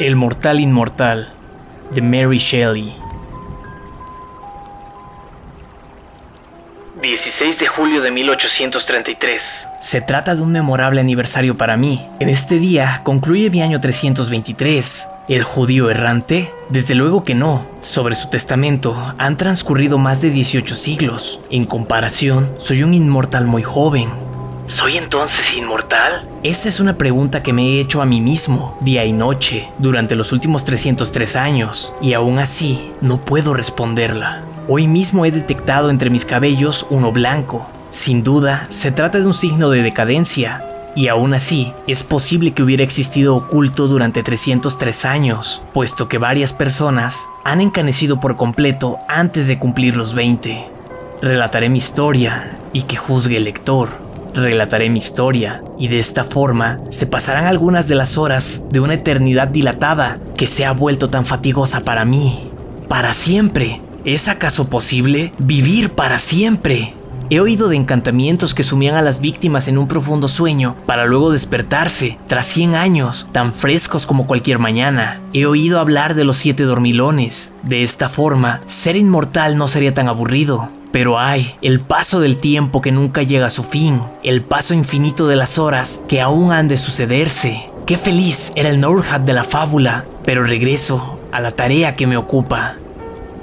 El Mortal Inmortal de Mary Shelley. 16 de julio de 1833. Se trata de un memorable aniversario para mí. En este día concluye mi año 323. ¿El judío errante? Desde luego que no. Sobre su testamento han transcurrido más de 18 siglos. En comparación, soy un inmortal muy joven. ¿Soy entonces inmortal? Esta es una pregunta que me he hecho a mí mismo, día y noche, durante los últimos 303 años, y aún así no puedo responderla. Hoy mismo he detectado entre mis cabellos uno blanco. Sin duda, se trata de un signo de decadencia, y aún así, es posible que hubiera existido oculto durante 303 años, puesto que varias personas han encanecido por completo antes de cumplir los 20. Relataré mi historia y que juzgue el lector. Relataré mi historia y de esta forma se pasarán algunas de las horas de una eternidad dilatada que se ha vuelto tan fatigosa para mí. Para siempre. ¿Es acaso posible vivir para siempre? He oído de encantamientos que sumían a las víctimas en un profundo sueño para luego despertarse tras 100 años, tan frescos como cualquier mañana. He oído hablar de los siete dormilones. De esta forma, ser inmortal no sería tan aburrido. Pero hay el paso del tiempo que nunca llega a su fin, el paso infinito de las horas que aún han de sucederse. Qué feliz era el Norhat de la fábula, pero regreso a la tarea que me ocupa.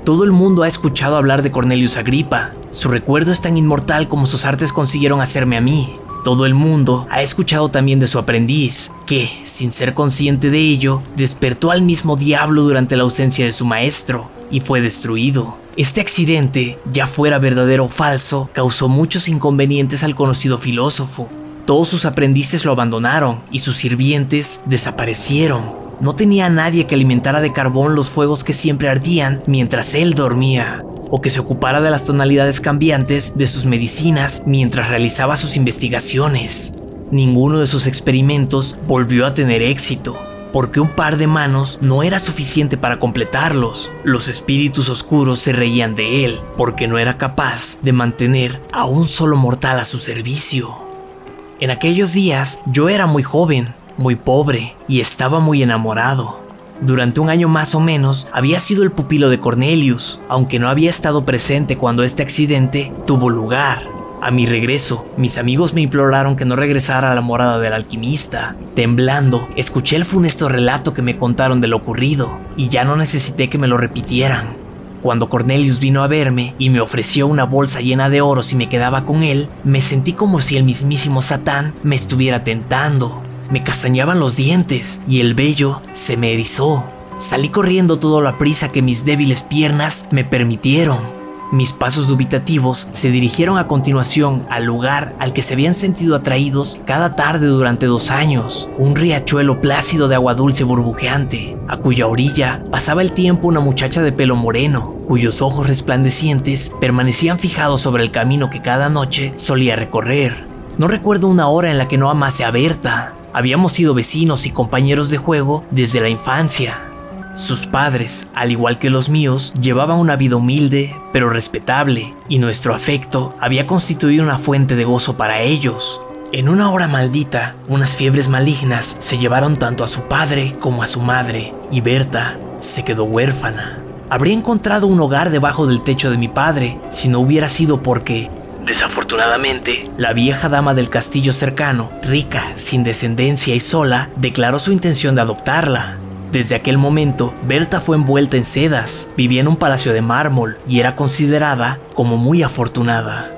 Todo el mundo ha escuchado hablar de Cornelius Agripa. Su recuerdo es tan inmortal como sus artes consiguieron hacerme a mí. Todo el mundo ha escuchado también de su aprendiz, que, sin ser consciente de ello, despertó al mismo diablo durante la ausencia de su maestro y fue destruido. Este accidente, ya fuera verdadero o falso, causó muchos inconvenientes al conocido filósofo. Todos sus aprendices lo abandonaron y sus sirvientes desaparecieron. No tenía nadie que alimentara de carbón los fuegos que siempre ardían mientras él dormía, o que se ocupara de las tonalidades cambiantes de sus medicinas mientras realizaba sus investigaciones. Ninguno de sus experimentos volvió a tener éxito porque un par de manos no era suficiente para completarlos. Los espíritus oscuros se reían de él, porque no era capaz de mantener a un solo mortal a su servicio. En aquellos días yo era muy joven, muy pobre y estaba muy enamorado. Durante un año más o menos había sido el pupilo de Cornelius, aunque no había estado presente cuando este accidente tuvo lugar. A mi regreso, mis amigos me imploraron que no regresara a la morada del alquimista. Temblando, escuché el funesto relato que me contaron de lo ocurrido, y ya no necesité que me lo repitieran. Cuando Cornelius vino a verme y me ofreció una bolsa llena de oro si me quedaba con él, me sentí como si el mismísimo Satán me estuviera tentando. Me castañaban los dientes y el vello se me erizó. Salí corriendo toda la prisa que mis débiles piernas me permitieron. Mis pasos dubitativos se dirigieron a continuación al lugar al que se habían sentido atraídos cada tarde durante dos años, un riachuelo plácido de agua dulce burbujeante, a cuya orilla pasaba el tiempo una muchacha de pelo moreno, cuyos ojos resplandecientes permanecían fijados sobre el camino que cada noche solía recorrer. No recuerdo una hora en la que no amase a Berta. Habíamos sido vecinos y compañeros de juego desde la infancia, sus padres, al igual que los míos, llevaban una vida humilde, pero respetable, y nuestro afecto había constituido una fuente de gozo para ellos. En una hora maldita, unas fiebres malignas se llevaron tanto a su padre como a su madre, y Berta se quedó huérfana. Habría encontrado un hogar debajo del techo de mi padre si no hubiera sido porque, Desafortunadamente, la vieja dama del castillo cercano, rica, sin descendencia y sola, declaró su intención de adoptarla. Desde aquel momento, Berta fue envuelta en sedas, vivía en un palacio de mármol y era considerada como muy afortunada.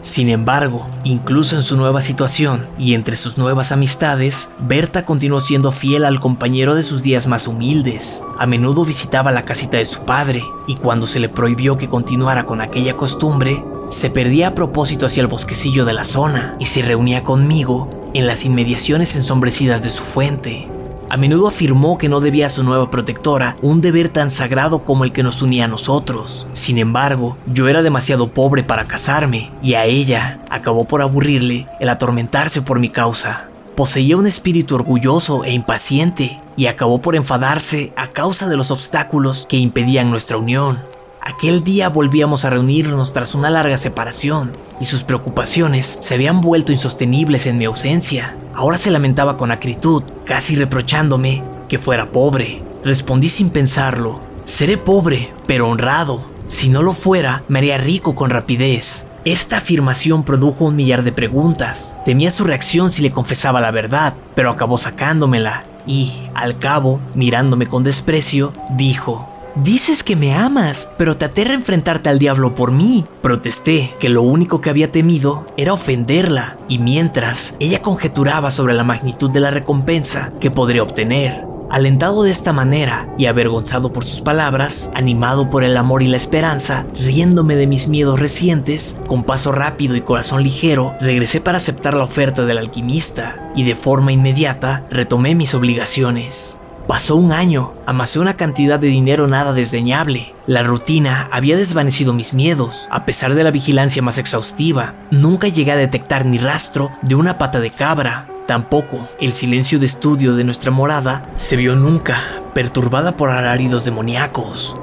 Sin embargo, incluso en su nueva situación y entre sus nuevas amistades, Berta continuó siendo fiel al compañero de sus días más humildes. A menudo visitaba la casita de su padre y cuando se le prohibió que continuara con aquella costumbre, se perdía a propósito hacia el bosquecillo de la zona y se reunía conmigo en las inmediaciones ensombrecidas de su fuente. A menudo afirmó que no debía a su nueva protectora un deber tan sagrado como el que nos unía a nosotros. Sin embargo, yo era demasiado pobre para casarme y a ella acabó por aburrirle el atormentarse por mi causa. Poseía un espíritu orgulloso e impaciente y acabó por enfadarse a causa de los obstáculos que impedían nuestra unión. Aquel día volvíamos a reunirnos tras una larga separación y sus preocupaciones se habían vuelto insostenibles en mi ausencia. Ahora se lamentaba con acritud, casi reprochándome que fuera pobre. Respondí sin pensarlo. Seré pobre, pero honrado. Si no lo fuera, me haría rico con rapidez. Esta afirmación produjo un millar de preguntas. Temía su reacción si le confesaba la verdad, pero acabó sacándomela. Y, al cabo, mirándome con desprecio, dijo, Dices que me amas, pero te aterra enfrentarte al diablo por mí. Protesté que lo único que había temido era ofenderla, y mientras ella conjeturaba sobre la magnitud de la recompensa que podría obtener. Alentado de esta manera y avergonzado por sus palabras, animado por el amor y la esperanza, riéndome de mis miedos recientes, con paso rápido y corazón ligero, regresé para aceptar la oferta del alquimista y de forma inmediata retomé mis obligaciones. Pasó un año, amasé una cantidad de dinero nada desdeñable. La rutina había desvanecido mis miedos, a pesar de la vigilancia más exhaustiva. Nunca llegué a detectar ni rastro de una pata de cabra. Tampoco el silencio de estudio de nuestra morada se vio nunca, perturbada por alaridos demoníacos.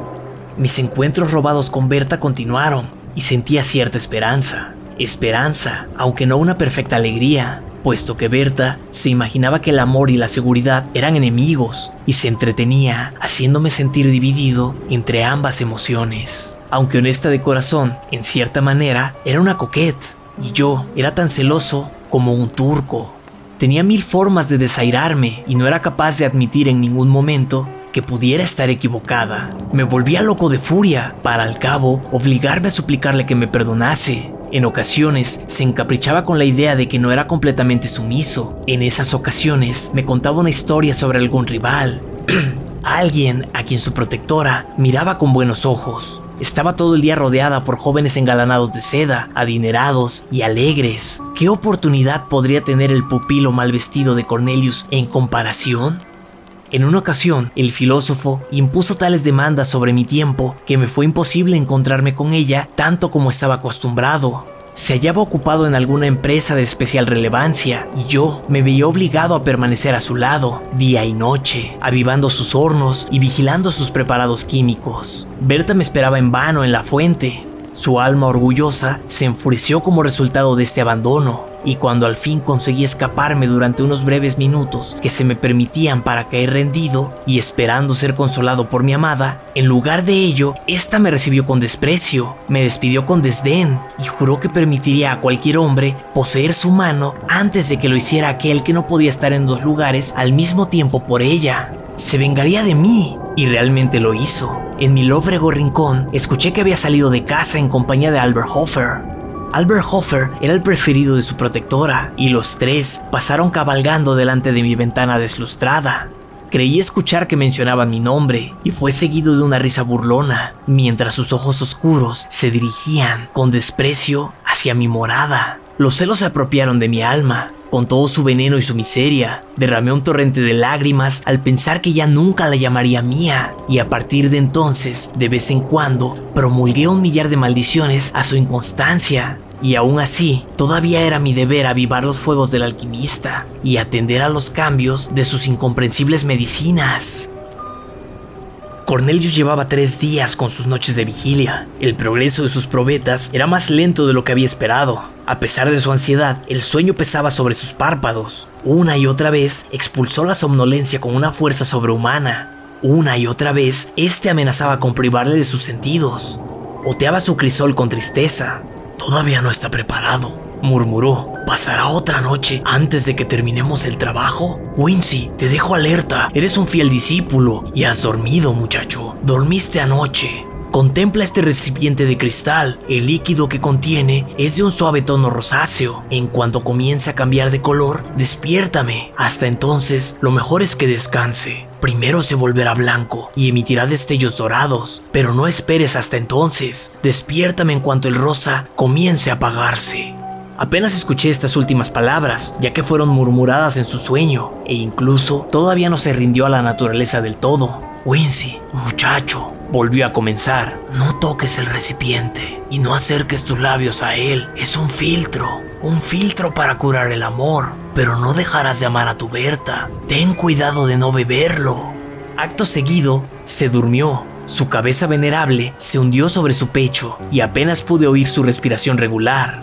Mis encuentros robados con Berta continuaron y sentía cierta esperanza. Esperanza, aunque no una perfecta alegría, puesto que Berta se imaginaba que el amor y la seguridad eran enemigos y se entretenía haciéndome sentir dividido entre ambas emociones. Aunque honesta de corazón, en cierta manera, era una coquette y yo era tan celoso como un turco. Tenía mil formas de desairarme y no era capaz de admitir en ningún momento que pudiera estar equivocada. Me volvía loco de furia para al cabo obligarme a suplicarle que me perdonase. En ocasiones se encaprichaba con la idea de que no era completamente sumiso. En esas ocasiones me contaba una historia sobre algún rival, alguien a quien su protectora miraba con buenos ojos. Estaba todo el día rodeada por jóvenes engalanados de seda, adinerados y alegres. ¿Qué oportunidad podría tener el pupilo mal vestido de Cornelius en comparación? En una ocasión, el filósofo impuso tales demandas sobre mi tiempo que me fue imposible encontrarme con ella tanto como estaba acostumbrado. Se hallaba ocupado en alguna empresa de especial relevancia y yo me veía obligado a permanecer a su lado, día y noche, avivando sus hornos y vigilando sus preparados químicos. Berta me esperaba en vano en la fuente. Su alma orgullosa se enfureció como resultado de este abandono y cuando al fin conseguí escaparme durante unos breves minutos que se me permitían para caer rendido y esperando ser consolado por mi amada, en lugar de ello, ésta me recibió con desprecio, me despidió con desdén y juró que permitiría a cualquier hombre poseer su mano antes de que lo hiciera aquel que no podía estar en dos lugares al mismo tiempo por ella. Se vengaría de mí, y realmente lo hizo. En mi lóbrego rincón, escuché que había salido de casa en compañía de Albert Hofer, Albert Hofer era el preferido de su protectora y los tres pasaron cabalgando delante de mi ventana deslustrada. Creí escuchar que mencionaban mi nombre y fue seguido de una risa burlona, mientras sus ojos oscuros se dirigían con desprecio hacia mi morada. Los celos se apropiaron de mi alma, con todo su veneno y su miseria. Derramé un torrente de lágrimas al pensar que ya nunca la llamaría mía, y a partir de entonces, de vez en cuando, promulgué un millar de maldiciones a su inconstancia. Y aún así, todavía era mi deber avivar los fuegos del alquimista y atender a los cambios de sus incomprensibles medicinas. Cornelius llevaba tres días con sus noches de vigilia. El progreso de sus probetas era más lento de lo que había esperado. A pesar de su ansiedad, el sueño pesaba sobre sus párpados. Una y otra vez expulsó la somnolencia con una fuerza sobrehumana. Una y otra vez, este amenazaba con privarle de sus sentidos. Oteaba su crisol con tristeza. Todavía no está preparado, murmuró. ¿Pasará otra noche antes de que terminemos el trabajo? Quincy, te dejo alerta. Eres un fiel discípulo y has dormido, muchacho. Dormiste anoche. Contempla este recipiente de cristal. El líquido que contiene es de un suave tono rosáceo. En cuanto comience a cambiar de color, despiértame. Hasta entonces, lo mejor es que descanse. Primero se volverá blanco y emitirá destellos dorados, pero no esperes hasta entonces. Despiértame en cuanto el rosa comience a apagarse. Apenas escuché estas últimas palabras, ya que fueron murmuradas en su sueño, e incluso todavía no se rindió a la naturaleza del todo. Wincy, muchacho, volvió a comenzar. No toques el recipiente y no acerques tus labios a él. Es un filtro, un filtro para curar el amor, pero no dejarás de amar a tu Berta. Ten cuidado de no beberlo. Acto seguido, se durmió. Su cabeza venerable se hundió sobre su pecho y apenas pude oír su respiración regular.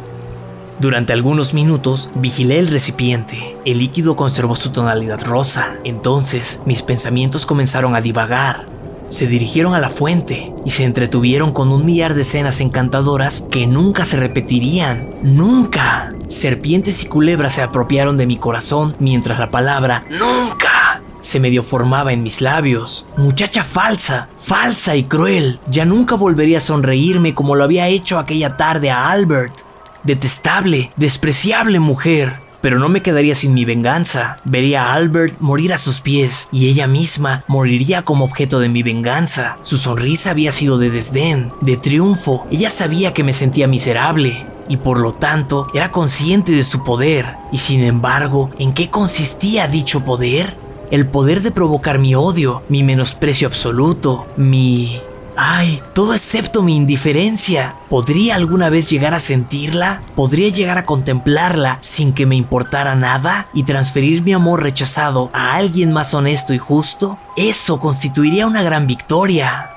Durante algunos minutos vigilé el recipiente. El líquido conservó su tonalidad rosa. Entonces mis pensamientos comenzaron a divagar. Se dirigieron a la fuente y se entretuvieron con un millar de escenas encantadoras que nunca se repetirían. ¡Nunca! Serpientes y culebras se apropiaron de mi corazón mientras la palabra ¡Nunca! se medio formaba en mis labios. Muchacha falsa, falsa y cruel. Ya nunca volvería a sonreírme como lo había hecho aquella tarde a Albert. Detestable, despreciable mujer. Pero no me quedaría sin mi venganza. Vería a Albert morir a sus pies y ella misma moriría como objeto de mi venganza. Su sonrisa había sido de desdén, de triunfo. Ella sabía que me sentía miserable y por lo tanto era consciente de su poder. Y sin embargo, ¿en qué consistía dicho poder? El poder de provocar mi odio, mi menosprecio absoluto, mi Ay, todo excepto mi indiferencia. ¿Podría alguna vez llegar a sentirla? ¿Podría llegar a contemplarla sin que me importara nada y transferir mi amor rechazado a alguien más honesto y justo? Eso constituiría una gran victoria.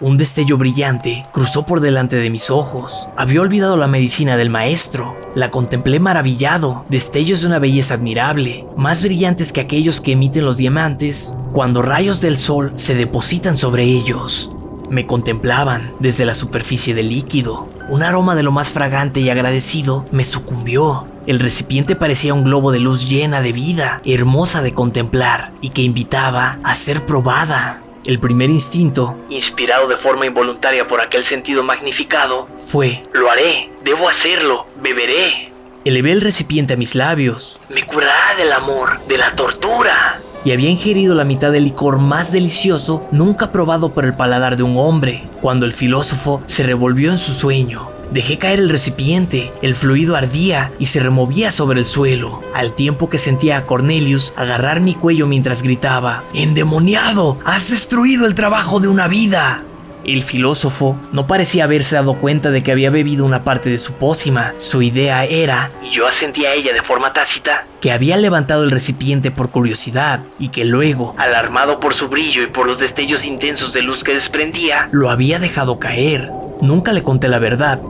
Un destello brillante cruzó por delante de mis ojos. Había olvidado la medicina del maestro. La contemplé maravillado, destellos de una belleza admirable, más brillantes que aquellos que emiten los diamantes cuando rayos del sol se depositan sobre ellos. Me contemplaban desde la superficie del líquido. Un aroma de lo más fragante y agradecido me sucumbió. El recipiente parecía un globo de luz llena de vida, hermosa de contemplar y que invitaba a ser probada. El primer instinto, inspirado de forma involuntaria por aquel sentido magnificado, fue, lo haré, debo hacerlo, beberé. Elevé el recipiente a mis labios. Me curará del amor, de la tortura y había ingerido la mitad del licor más delicioso nunca probado por el paladar de un hombre, cuando el filósofo se revolvió en su sueño. Dejé caer el recipiente, el fluido ardía y se removía sobre el suelo, al tiempo que sentía a Cornelius agarrar mi cuello mientras gritaba, ¡Endemoniado! ¡Has destruido el trabajo de una vida! El filósofo no parecía haberse dado cuenta de que había bebido una parte de su pócima. Su idea era, y yo asentía a ella de forma tácita, que había levantado el recipiente por curiosidad y que luego, alarmado por su brillo y por los destellos intensos de luz que desprendía, lo había dejado caer. Nunca le conté la verdad,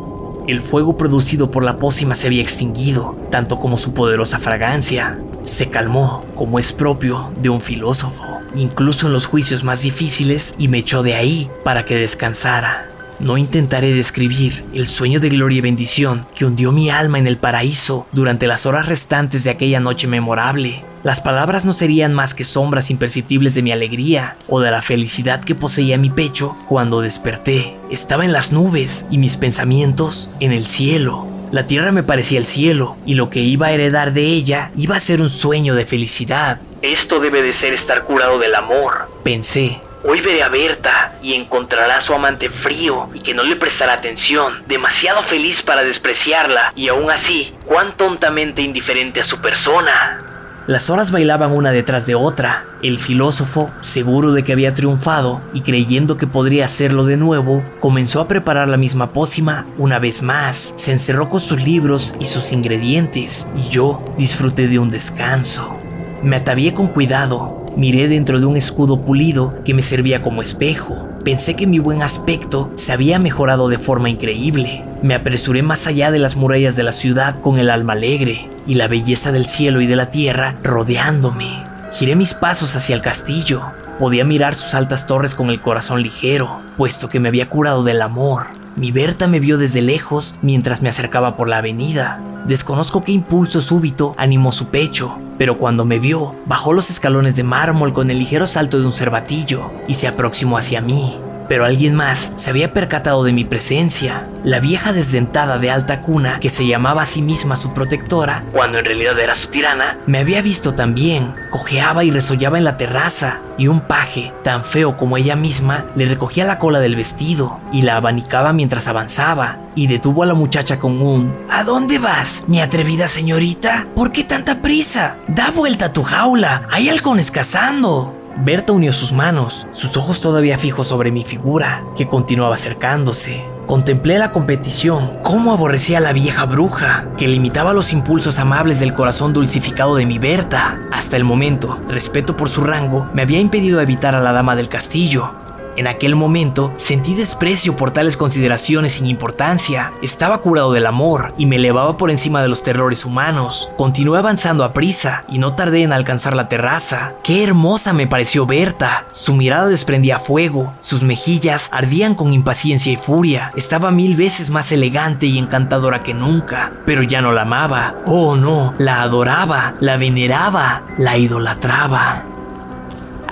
el fuego producido por la pócima se había extinguido, tanto como su poderosa fragancia. Se calmó, como es propio de un filósofo incluso en los juicios más difíciles, y me echó de ahí para que descansara. No intentaré describir el sueño de gloria y bendición que hundió mi alma en el paraíso durante las horas restantes de aquella noche memorable. Las palabras no serían más que sombras imperceptibles de mi alegría o de la felicidad que poseía mi pecho cuando desperté. Estaba en las nubes y mis pensamientos en el cielo. La tierra me parecía el cielo y lo que iba a heredar de ella iba a ser un sueño de felicidad. Esto debe de ser estar curado del amor, pensé. Hoy veré a Berta y encontrará a su amante frío y que no le prestará atención, demasiado feliz para despreciarla y aún así, cuán tontamente indiferente a su persona. Las horas bailaban una detrás de otra. El filósofo, seguro de que había triunfado y creyendo que podría hacerlo de nuevo, comenzó a preparar la misma pócima una vez más. Se encerró con sus libros y sus ingredientes y yo disfruté de un descanso. Me atavié con cuidado, miré dentro de un escudo pulido que me servía como espejo. Pensé que mi buen aspecto se había mejorado de forma increíble. Me apresuré más allá de las murallas de la ciudad con el alma alegre y la belleza del cielo y de la tierra rodeándome. Giré mis pasos hacia el castillo. Podía mirar sus altas torres con el corazón ligero, puesto que me había curado del amor. Mi Berta me vio desde lejos mientras me acercaba por la avenida. Desconozco qué impulso súbito animó su pecho, pero cuando me vio, bajó los escalones de mármol con el ligero salto de un cervatillo y se aproximó hacia mí pero alguien más se había percatado de mi presencia. La vieja desdentada de alta cuna, que se llamaba a sí misma su protectora, cuando en realidad era su tirana, me había visto también. Cojeaba y resollaba en la terraza, y un paje, tan feo como ella misma, le recogía la cola del vestido y la abanicaba mientras avanzaba, y detuvo a la muchacha con un ¿A dónde vas, mi atrevida señorita? ¿Por qué tanta prisa? Da vuelta a tu jaula, hay halcones cazando. Berta unió sus manos, sus ojos todavía fijos sobre mi figura, que continuaba acercándose. Contemplé la competición, cómo aborrecía a la vieja bruja, que limitaba los impulsos amables del corazón dulcificado de mi Berta. Hasta el momento, respeto por su rango me había impedido evitar a la dama del castillo. En aquel momento sentí desprecio por tales consideraciones sin importancia. Estaba curado del amor y me elevaba por encima de los terrores humanos. Continué avanzando a prisa y no tardé en alcanzar la terraza. Qué hermosa me pareció Berta. Su mirada desprendía fuego, sus mejillas ardían con impaciencia y furia. Estaba mil veces más elegante y encantadora que nunca, pero ya no la amaba. Oh no, la adoraba, la veneraba, la idolatraba.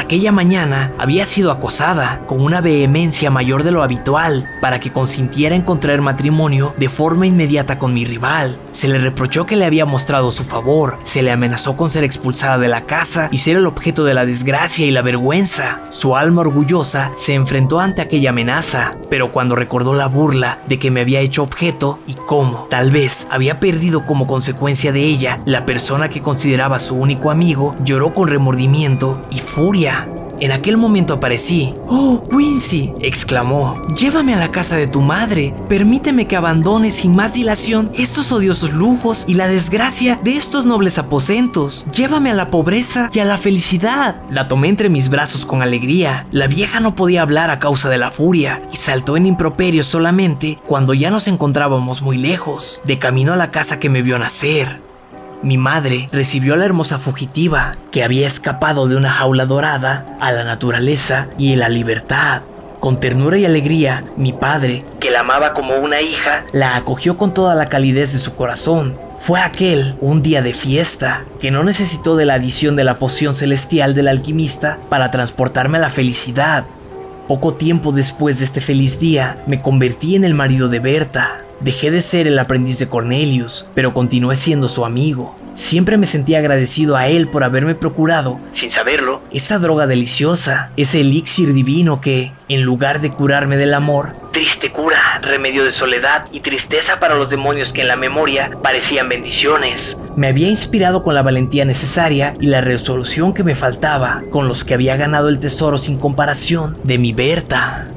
Aquella mañana había sido acosada con una vehemencia mayor de lo habitual para que consintiera en contraer matrimonio de forma inmediata con mi rival. Se le reprochó que le había mostrado su favor, se le amenazó con ser expulsada de la casa y ser el objeto de la desgracia y la vergüenza. Su alma orgullosa se enfrentó ante aquella amenaza, pero cuando recordó la burla de que me había hecho objeto y cómo, tal vez, había perdido como consecuencia de ella la persona que consideraba su único amigo, lloró con remordimiento y furia en aquel momento aparecí. ¡Oh, Quincy! exclamó. Llévame a la casa de tu madre. Permíteme que abandone sin más dilación estos odiosos lujos y la desgracia de estos nobles aposentos. Llévame a la pobreza y a la felicidad. La tomé entre mis brazos con alegría. La vieja no podía hablar a causa de la furia y saltó en improperio solamente cuando ya nos encontrábamos muy lejos, de camino a la casa que me vio nacer. Mi madre recibió a la hermosa fugitiva que había escapado de una jaula dorada a la naturaleza y a la libertad. Con ternura y alegría, mi padre, que la amaba como una hija, la acogió con toda la calidez de su corazón. Fue aquel un día de fiesta que no necesitó de la adición de la poción celestial del alquimista para transportarme a la felicidad. Poco tiempo después de este feliz día, me convertí en el marido de Berta, Dejé de ser el aprendiz de Cornelius, pero continué siendo su amigo. Siempre me sentí agradecido a él por haberme procurado, sin saberlo, esa droga deliciosa, ese elixir divino que, en lugar de curarme del amor, triste cura, remedio de soledad y tristeza para los demonios que en la memoria parecían bendiciones. Me había inspirado con la valentía necesaria y la resolución que me faltaba, con los que había ganado el tesoro sin comparación de mi Berta.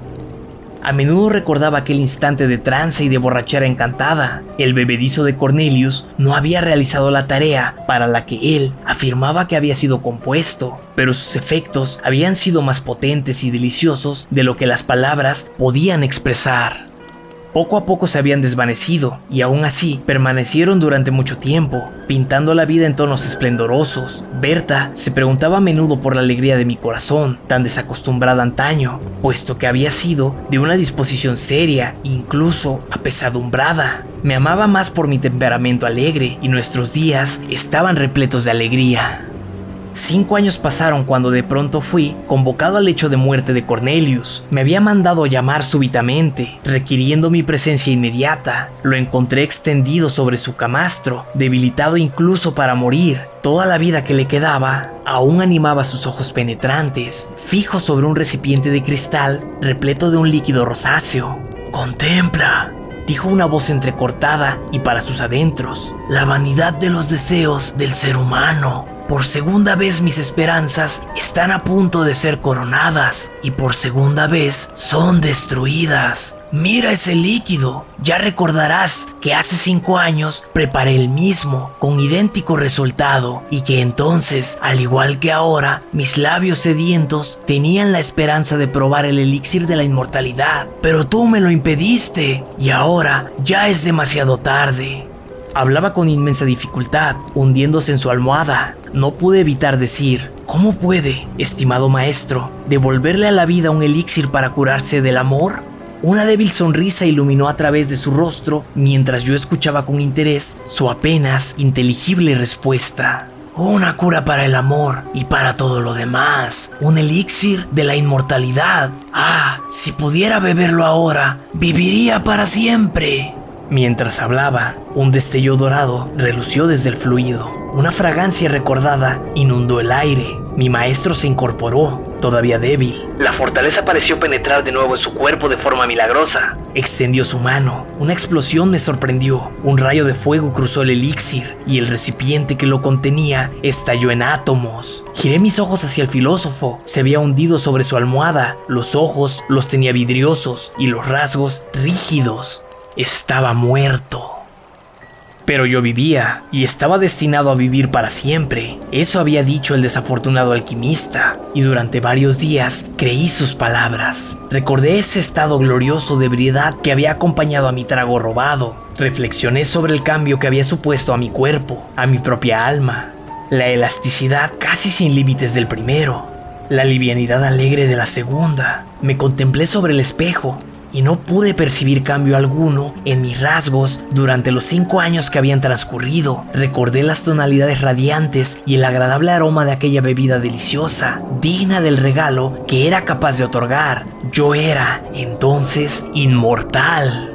A menudo recordaba aquel instante de trance y de borrachera encantada. El bebedizo de Cornelius no había realizado la tarea para la que él afirmaba que había sido compuesto, pero sus efectos habían sido más potentes y deliciosos de lo que las palabras podían expresar poco a poco se habían desvanecido y aún así permanecieron durante mucho tiempo, pintando la vida en tonos esplendorosos. Berta se preguntaba a menudo por la alegría de mi corazón, tan desacostumbrada antaño, puesto que había sido de una disposición seria, incluso apesadumbrada. Me amaba más por mi temperamento alegre y nuestros días estaban repletos de alegría. Cinco años pasaron cuando de pronto fui convocado al hecho de muerte de Cornelius. Me había mandado llamar súbitamente, requiriendo mi presencia inmediata. Lo encontré extendido sobre su camastro, debilitado incluso para morir. Toda la vida que le quedaba aún animaba sus ojos penetrantes, fijos sobre un recipiente de cristal repleto de un líquido rosáceo. Contempla, dijo una voz entrecortada y para sus adentros, la vanidad de los deseos del ser humano. Por segunda vez mis esperanzas están a punto de ser coronadas y por segunda vez son destruidas. Mira ese líquido. Ya recordarás que hace cinco años preparé el mismo con idéntico resultado y que entonces, al igual que ahora, mis labios sedientos tenían la esperanza de probar el elixir de la inmortalidad. Pero tú me lo impediste y ahora ya es demasiado tarde. Hablaba con inmensa dificultad, hundiéndose en su almohada. No pude evitar decir, ¿cómo puede, estimado maestro, devolverle a la vida un elixir para curarse del amor? Una débil sonrisa iluminó a través de su rostro mientras yo escuchaba con interés su apenas inteligible respuesta. Una cura para el amor y para todo lo demás. Un elixir de la inmortalidad. Ah, si pudiera beberlo ahora, viviría para siempre. Mientras hablaba, un destello dorado relució desde el fluido. Una fragancia recordada inundó el aire. Mi maestro se incorporó, todavía débil. La fortaleza pareció penetrar de nuevo en su cuerpo de forma milagrosa. Extendió su mano. Una explosión me sorprendió. Un rayo de fuego cruzó el elixir y el recipiente que lo contenía estalló en átomos. Giré mis ojos hacia el filósofo. Se había hundido sobre su almohada. Los ojos los tenía vidriosos y los rasgos rígidos. Estaba muerto. Pero yo vivía y estaba destinado a vivir para siempre. Eso había dicho el desafortunado alquimista, y durante varios días creí sus palabras. Recordé ese estado glorioso de ebriedad que había acompañado a mi trago robado. Reflexioné sobre el cambio que había supuesto a mi cuerpo, a mi propia alma. La elasticidad casi sin límites del primero, la livianidad alegre de la segunda. Me contemplé sobre el espejo y no pude percibir cambio alguno en mis rasgos durante los cinco años que habían transcurrido. Recordé las tonalidades radiantes y el agradable aroma de aquella bebida deliciosa, digna del regalo que era capaz de otorgar. Yo era, entonces, inmortal.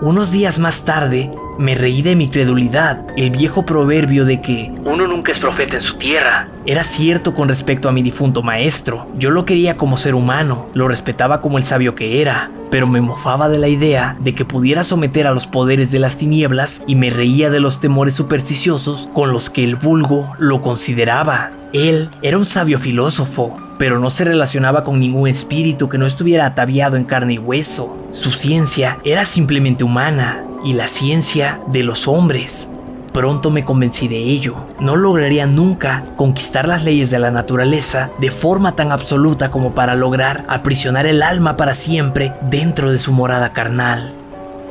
Unos días más tarde, me reí de mi credulidad. El viejo proverbio de que uno nunca es profeta en su tierra era cierto con respecto a mi difunto maestro. Yo lo quería como ser humano, lo respetaba como el sabio que era, pero me mofaba de la idea de que pudiera someter a los poderes de las tinieblas y me reía de los temores supersticiosos con los que el vulgo lo consideraba. Él era un sabio filósofo, pero no se relacionaba con ningún espíritu que no estuviera ataviado en carne y hueso. Su ciencia era simplemente humana, y la ciencia de los hombres. Pronto me convencí de ello. No lograría nunca conquistar las leyes de la naturaleza de forma tan absoluta como para lograr aprisionar el alma para siempre dentro de su morada carnal.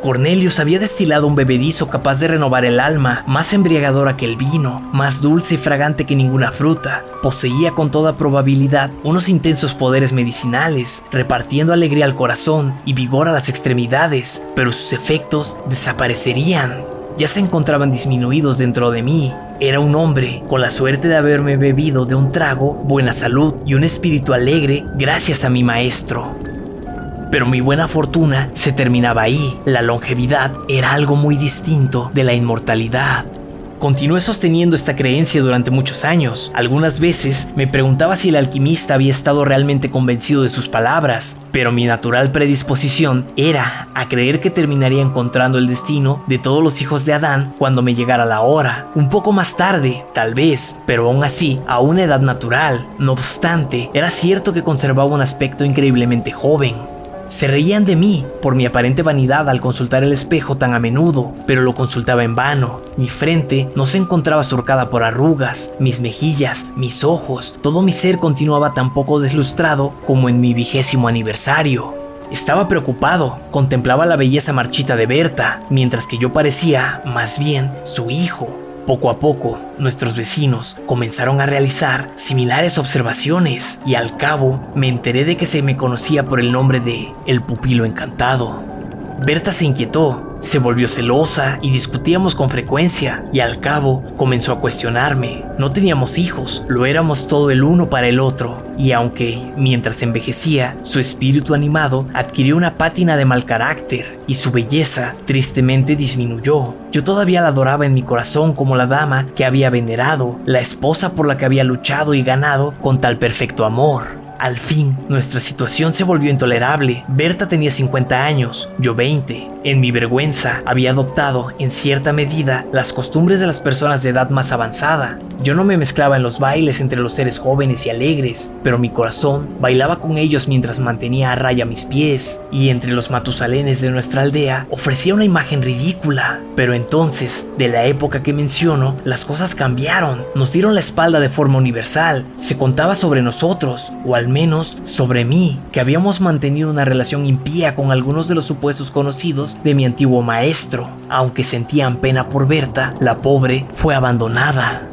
Cornelius había destilado un bebedizo capaz de renovar el alma, más embriagadora que el vino, más dulce y fragante que ninguna fruta. Poseía con toda probabilidad unos intensos poderes medicinales, repartiendo alegría al corazón y vigor a las extremidades, pero sus efectos desaparecerían. Ya se encontraban disminuidos dentro de mí. Era un hombre con la suerte de haberme bebido de un trago, buena salud y un espíritu alegre gracias a mi maestro. Pero mi buena fortuna se terminaba ahí. La longevidad era algo muy distinto de la inmortalidad. Continué sosteniendo esta creencia durante muchos años. Algunas veces me preguntaba si el alquimista había estado realmente convencido de sus palabras, pero mi natural predisposición era a creer que terminaría encontrando el destino de todos los hijos de Adán cuando me llegara la hora. Un poco más tarde, tal vez, pero aún así, a una edad natural. No obstante, era cierto que conservaba un aspecto increíblemente joven. Se reían de mí por mi aparente vanidad al consultar el espejo tan a menudo, pero lo consultaba en vano. Mi frente no se encontraba surcada por arrugas, mis mejillas, mis ojos, todo mi ser continuaba tan poco deslustrado como en mi vigésimo aniversario. Estaba preocupado, contemplaba la belleza marchita de Berta, mientras que yo parecía, más bien, su hijo. Poco a poco, nuestros vecinos comenzaron a realizar similares observaciones y al cabo me enteré de que se me conocía por el nombre de El Pupilo Encantado. Berta se inquietó se volvió celosa y discutíamos con frecuencia y al cabo comenzó a cuestionarme. No teníamos hijos, lo éramos todo el uno para el otro y aunque mientras envejecía su espíritu animado adquirió una pátina de mal carácter y su belleza tristemente disminuyó, yo todavía la adoraba en mi corazón como la dama que había venerado, la esposa por la que había luchado y ganado con tal perfecto amor. Al fin, nuestra situación se volvió intolerable. Berta tenía 50 años, yo 20. En mi vergüenza, había adoptado, en cierta medida, las costumbres de las personas de edad más avanzada. Yo no me mezclaba en los bailes entre los seres jóvenes y alegres, pero mi corazón bailaba con ellos mientras mantenía a raya mis pies, y entre los matusalenes de nuestra aldea ofrecía una imagen ridícula. Pero entonces, de la época que menciono, las cosas cambiaron, nos dieron la espalda de forma universal, se contaba sobre nosotros, o al menos sobre mí, que habíamos mantenido una relación impía con algunos de los supuestos conocidos de mi antiguo maestro. Aunque sentían pena por Berta, la pobre fue abandonada.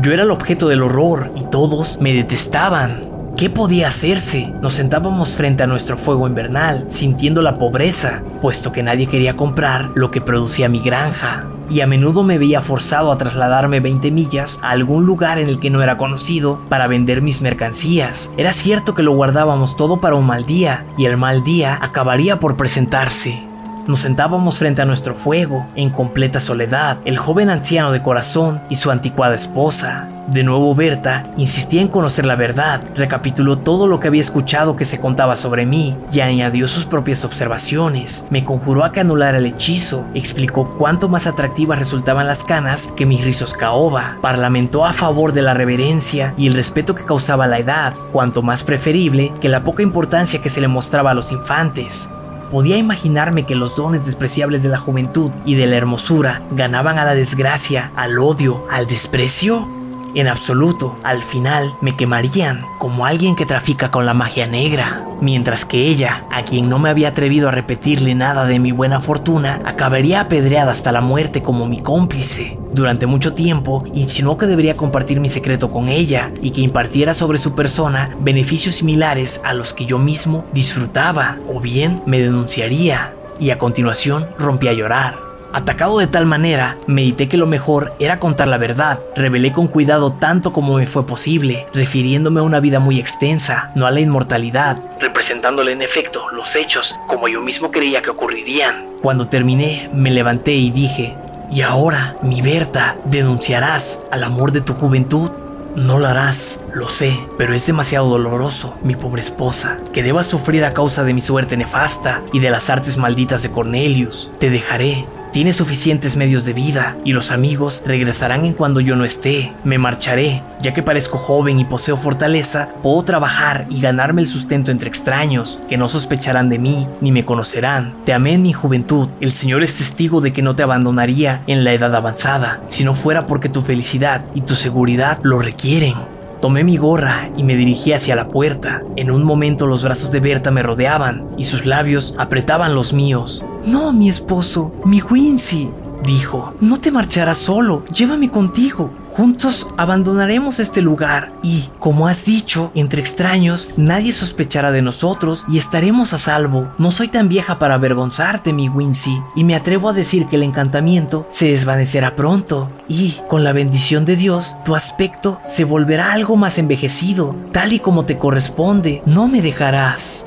Yo era el objeto del horror y todos me detestaban. ¿Qué podía hacerse? Nos sentábamos frente a nuestro fuego invernal, sintiendo la pobreza, puesto que nadie quería comprar lo que producía mi granja y a menudo me veía forzado a trasladarme 20 millas a algún lugar en el que no era conocido para vender mis mercancías. Era cierto que lo guardábamos todo para un mal día, y el mal día acabaría por presentarse. Nos sentábamos frente a nuestro fuego, en completa soledad, el joven anciano de corazón y su anticuada esposa. De nuevo Berta insistía en conocer la verdad, recapituló todo lo que había escuchado que se contaba sobre mí y añadió sus propias observaciones. Me conjuró a que anulara el hechizo, explicó cuánto más atractivas resultaban las canas que mis rizos caoba, parlamentó a favor de la reverencia y el respeto que causaba la edad, cuanto más preferible que la poca importancia que se le mostraba a los infantes. Podía imaginarme que los dones despreciables de la juventud y de la hermosura ganaban a la desgracia, al odio, al desprecio. En absoluto, al final me quemarían como alguien que trafica con la magia negra, mientras que ella, a quien no me había atrevido a repetirle nada de mi buena fortuna, acabaría apedreada hasta la muerte como mi cómplice. Durante mucho tiempo insinuó que debería compartir mi secreto con ella y que impartiera sobre su persona beneficios similares a los que yo mismo disfrutaba, o bien me denunciaría, y a continuación rompí a llorar. Atacado de tal manera, medité que lo mejor era contar la verdad. Revelé con cuidado tanto como me fue posible, refiriéndome a una vida muy extensa, no a la inmortalidad, representándole en efecto los hechos como yo mismo creía que ocurrirían. Cuando terminé, me levanté y dije, y ahora, mi Berta, denunciarás al amor de tu juventud. No lo harás, lo sé, pero es demasiado doloroso, mi pobre esposa, que debas sufrir a causa de mi suerte nefasta y de las artes malditas de Cornelius. Te dejaré, Tienes suficientes medios de vida y los amigos regresarán en cuando yo no esté. Me marcharé, ya que parezco joven y poseo fortaleza, puedo trabajar y ganarme el sustento entre extraños, que no sospecharán de mí ni me conocerán. Te amé en mi juventud, el Señor es testigo de que no te abandonaría en la edad avanzada, si no fuera porque tu felicidad y tu seguridad lo requieren. Tomé mi gorra y me dirigí hacia la puerta. En un momento los brazos de Berta me rodeaban y sus labios apretaban los míos. No, mi esposo, mi Wincy, dijo, no te marcharás solo, llévame contigo. Juntos abandonaremos este lugar y, como has dicho, entre extraños, nadie sospechará de nosotros y estaremos a salvo. No soy tan vieja para avergonzarte, mi Wincy, y me atrevo a decir que el encantamiento se desvanecerá pronto y, con la bendición de Dios, tu aspecto se volverá algo más envejecido, tal y como te corresponde. No me dejarás.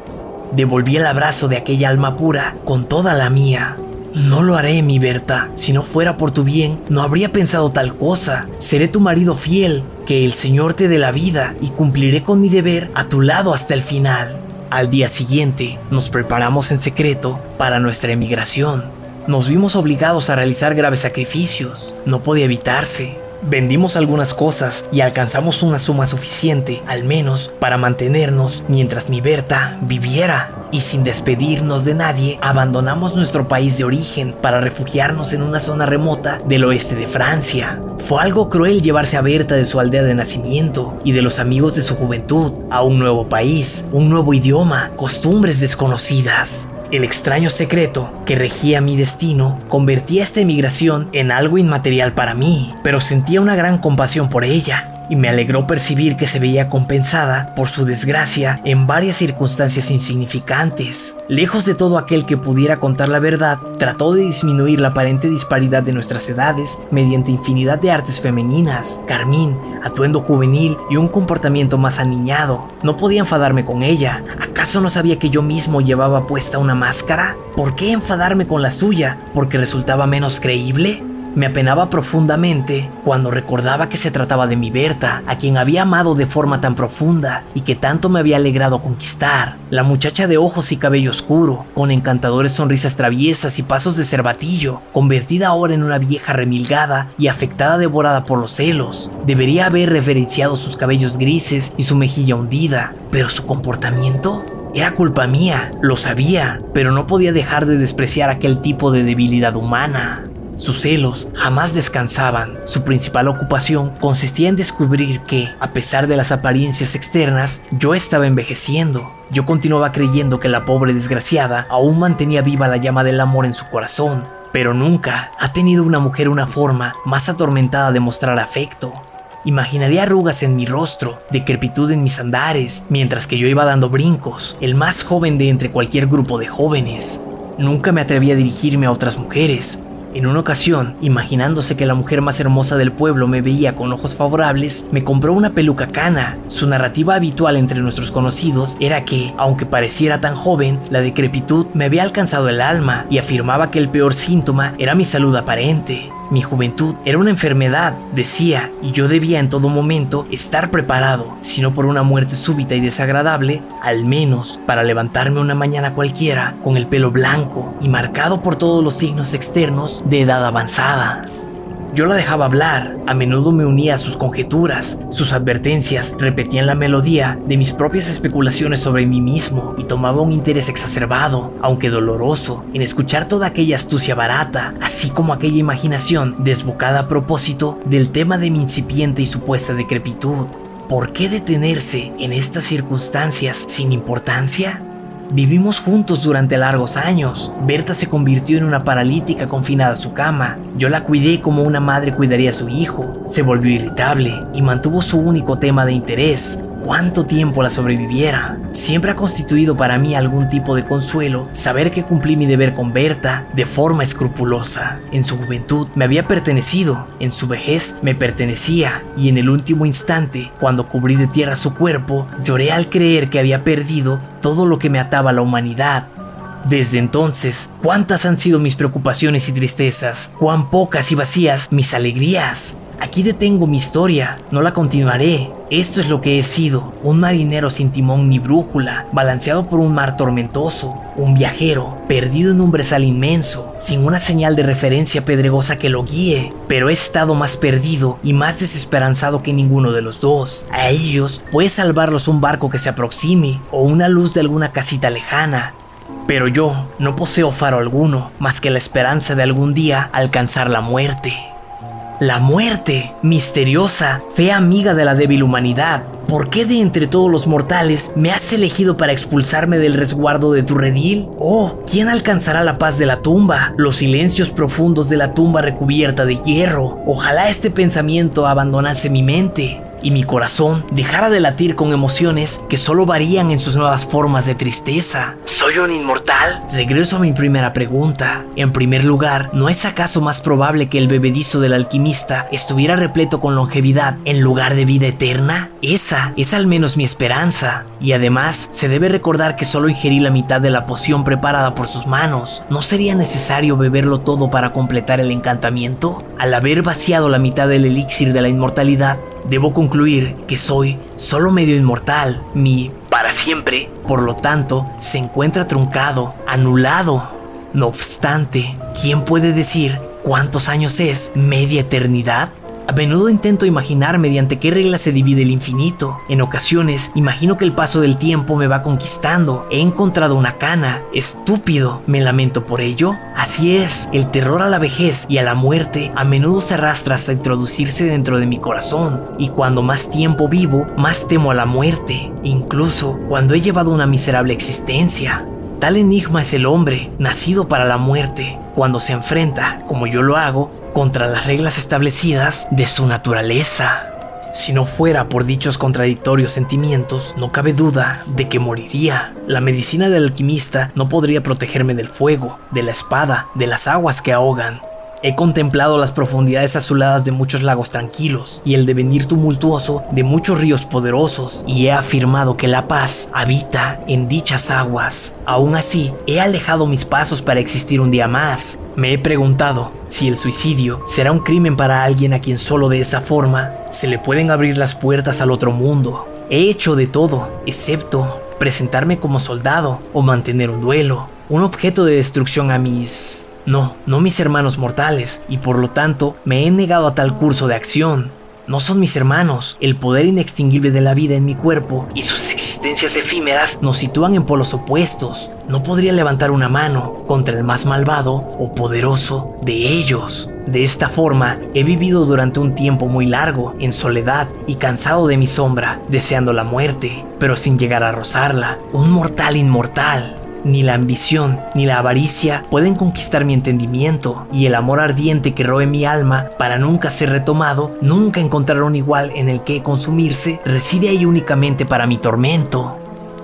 Devolví el abrazo de aquella alma pura con toda la mía. No lo haré, mi Berta. Si no fuera por tu bien, no habría pensado tal cosa. Seré tu marido fiel, que el Señor te dé la vida y cumpliré con mi deber a tu lado hasta el final. Al día siguiente, nos preparamos en secreto para nuestra emigración. Nos vimos obligados a realizar graves sacrificios. No podía evitarse. Vendimos algunas cosas y alcanzamos una suma suficiente, al menos, para mantenernos mientras mi Berta viviera. Y sin despedirnos de nadie, abandonamos nuestro país de origen para refugiarnos en una zona remota del oeste de Francia. Fue algo cruel llevarse a Berta de su aldea de nacimiento y de los amigos de su juventud a un nuevo país, un nuevo idioma, costumbres desconocidas. El extraño secreto que regía mi destino convertía esta emigración en algo inmaterial para mí, pero sentía una gran compasión por ella y me alegró percibir que se veía compensada por su desgracia en varias circunstancias insignificantes. Lejos de todo aquel que pudiera contar la verdad, trató de disminuir la aparente disparidad de nuestras edades mediante infinidad de artes femeninas, carmín, atuendo juvenil y un comportamiento más aniñado. No podía enfadarme con ella. ¿Acaso no sabía que yo mismo llevaba puesta una máscara? ¿Por qué enfadarme con la suya? ¿Porque resultaba menos creíble? Me apenaba profundamente cuando recordaba que se trataba de mi Berta, a quien había amado de forma tan profunda y que tanto me había alegrado conquistar. La muchacha de ojos y cabello oscuro, con encantadores sonrisas traviesas y pasos de cervatillo, convertida ahora en una vieja remilgada y afectada devorada por los celos. Debería haber reverenciado sus cabellos grises y su mejilla hundida, pero su comportamiento era culpa mía, lo sabía, pero no podía dejar de despreciar aquel tipo de debilidad humana. Sus celos jamás descansaban. Su principal ocupación consistía en descubrir que, a pesar de las apariencias externas, yo estaba envejeciendo. Yo continuaba creyendo que la pobre desgraciada aún mantenía viva la llama del amor en su corazón, pero nunca ha tenido una mujer una forma más atormentada de mostrar afecto. Imaginaría arrugas en mi rostro, decrepitud en mis andares, mientras que yo iba dando brincos, el más joven de entre cualquier grupo de jóvenes. Nunca me atreví a dirigirme a otras mujeres, en una ocasión, imaginándose que la mujer más hermosa del pueblo me veía con ojos favorables, me compró una peluca cana. Su narrativa habitual entre nuestros conocidos era que, aunque pareciera tan joven, la decrepitud me había alcanzado el alma y afirmaba que el peor síntoma era mi salud aparente. Mi juventud era una enfermedad, decía, y yo debía en todo momento estar preparado, si no por una muerte súbita y desagradable, al menos para levantarme una mañana cualquiera con el pelo blanco y marcado por todos los signos externos de edad avanzada. Yo la dejaba hablar, a menudo me unía a sus conjeturas, sus advertencias repetían la melodía de mis propias especulaciones sobre mí mismo y tomaba un interés exacerbado, aunque doloroso, en escuchar toda aquella astucia barata, así como aquella imaginación desbocada a propósito del tema de mi incipiente y supuesta decrepitud. ¿Por qué detenerse en estas circunstancias sin importancia? Vivimos juntos durante largos años. Berta se convirtió en una paralítica confinada a su cama. Yo la cuidé como una madre cuidaría a su hijo. Se volvió irritable y mantuvo su único tema de interés, cuánto tiempo la sobreviviera. Siempre ha constituido para mí algún tipo de consuelo saber que cumplí mi deber con Berta de forma escrupulosa. En su juventud me había pertenecido, en su vejez me pertenecía y en el último instante, cuando cubrí de tierra su cuerpo, lloré al creer que había perdido todo lo que me ataba a la humanidad. Desde entonces, ¿cuántas han sido mis preocupaciones y tristezas? ¿Cuán pocas y vacías mis alegrías? Aquí detengo mi historia, no la continuaré. Esto es lo que he sido, un marinero sin timón ni brújula, balanceado por un mar tormentoso, un viajero, perdido en un brezal inmenso, sin una señal de referencia pedregosa que lo guíe, pero he estado más perdido y más desesperanzado que ninguno de los dos. A ellos puede salvarlos un barco que se aproxime o una luz de alguna casita lejana, pero yo no poseo faro alguno, más que la esperanza de algún día alcanzar la muerte. La muerte, misteriosa, fea amiga de la débil humanidad. ¿Por qué de entre todos los mortales me has elegido para expulsarme del resguardo de tu redil? Oh, ¿quién alcanzará la paz de la tumba? Los silencios profundos de la tumba recubierta de hierro. Ojalá este pensamiento abandonase mi mente y mi corazón dejara de latir con emociones que solo varían en sus nuevas formas de tristeza. ¿Soy un inmortal? Regreso a mi primera pregunta. En primer lugar, ¿no es acaso más probable que el bebedizo del alquimista estuviera repleto con longevidad en lugar de vida eterna? Esa es al menos mi esperanza. Y además, se debe recordar que solo ingerí la mitad de la poción preparada por sus manos. ¿No sería necesario beberlo todo para completar el encantamiento? Al haber vaciado la mitad del elixir de la inmortalidad, Debo concluir que soy solo medio inmortal. Mi para siempre, por lo tanto, se encuentra truncado, anulado. No obstante, ¿quién puede decir cuántos años es media eternidad? A menudo intento imaginar mediante qué regla se divide el infinito. En ocasiones imagino que el paso del tiempo me va conquistando. He encontrado una cana. Estúpido. ¿Me lamento por ello? Así es, el terror a la vejez y a la muerte a menudo se arrastra hasta introducirse dentro de mi corazón. Y cuando más tiempo vivo, más temo a la muerte. Incluso cuando he llevado una miserable existencia. Tal enigma es el hombre, nacido para la muerte, cuando se enfrenta, como yo lo hago, contra las reglas establecidas de su naturaleza. Si no fuera por dichos contradictorios sentimientos, no cabe duda de que moriría. La medicina del alquimista no podría protegerme del fuego, de la espada, de las aguas que ahogan, He contemplado las profundidades azuladas de muchos lagos tranquilos y el devenir tumultuoso de muchos ríos poderosos y he afirmado que la paz habita en dichas aguas. Aún así, he alejado mis pasos para existir un día más. Me he preguntado si el suicidio será un crimen para alguien a quien solo de esa forma se le pueden abrir las puertas al otro mundo. He hecho de todo, excepto presentarme como soldado o mantener un duelo, un objeto de destrucción a mis no, no mis hermanos mortales, y por lo tanto me he negado a tal curso de acción. No son mis hermanos. El poder inextinguible de la vida en mi cuerpo y sus existencias efímeras nos sitúan en polos opuestos. No podría levantar una mano contra el más malvado o poderoso de ellos. De esta forma, he vivido durante un tiempo muy largo, en soledad y cansado de mi sombra, deseando la muerte, pero sin llegar a rozarla. Un mortal inmortal ni la ambición, ni la avaricia pueden conquistar mi entendimiento, y el amor ardiente que roe mi alma para nunca ser retomado, nunca encontrar un igual en el que consumirse, reside ahí únicamente para mi tormento.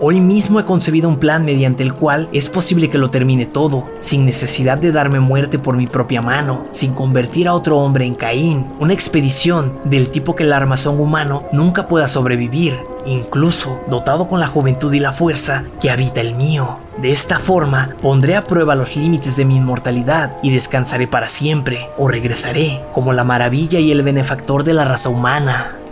Hoy mismo he concebido un plan mediante el cual es posible que lo termine todo, sin necesidad de darme muerte por mi propia mano, sin convertir a otro hombre en Caín, una expedición del tipo que el armazón humano nunca pueda sobrevivir, incluso dotado con la juventud y la fuerza que habita el mío. De esta forma pondré a prueba los límites de mi inmortalidad y descansaré para siempre, o regresaré como la maravilla y el benefactor de la raza humana.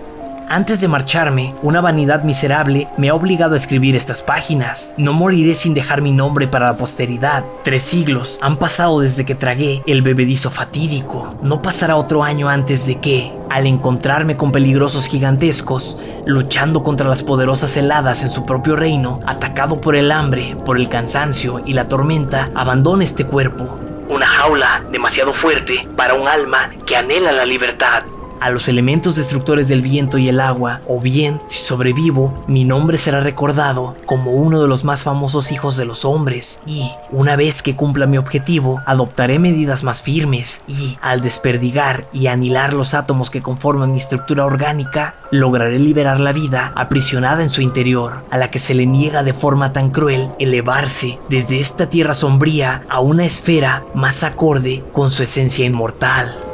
Antes de marcharme, una vanidad miserable me ha obligado a escribir estas páginas. No moriré sin dejar mi nombre para la posteridad. Tres siglos han pasado desde que tragué el bebedizo fatídico. No pasará otro año antes de que, al encontrarme con peligrosos gigantescos, luchando contra las poderosas heladas en su propio reino, atacado por el hambre, por el cansancio y la tormenta, abandone este cuerpo. Una jaula demasiado fuerte para un alma que anhela la libertad a los elementos destructores del viento y el agua, o bien, si sobrevivo, mi nombre será recordado como uno de los más famosos hijos de los hombres, y, una vez que cumpla mi objetivo, adoptaré medidas más firmes, y, al desperdigar y anilar los átomos que conforman mi estructura orgánica, lograré liberar la vida aprisionada en su interior, a la que se le niega de forma tan cruel elevarse desde esta tierra sombría a una esfera más acorde con su esencia inmortal.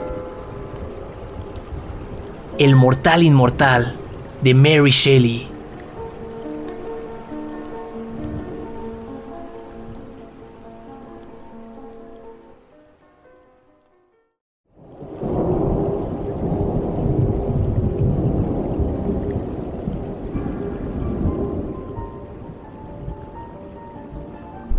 El Mortal Inmortal de Mary Shelley.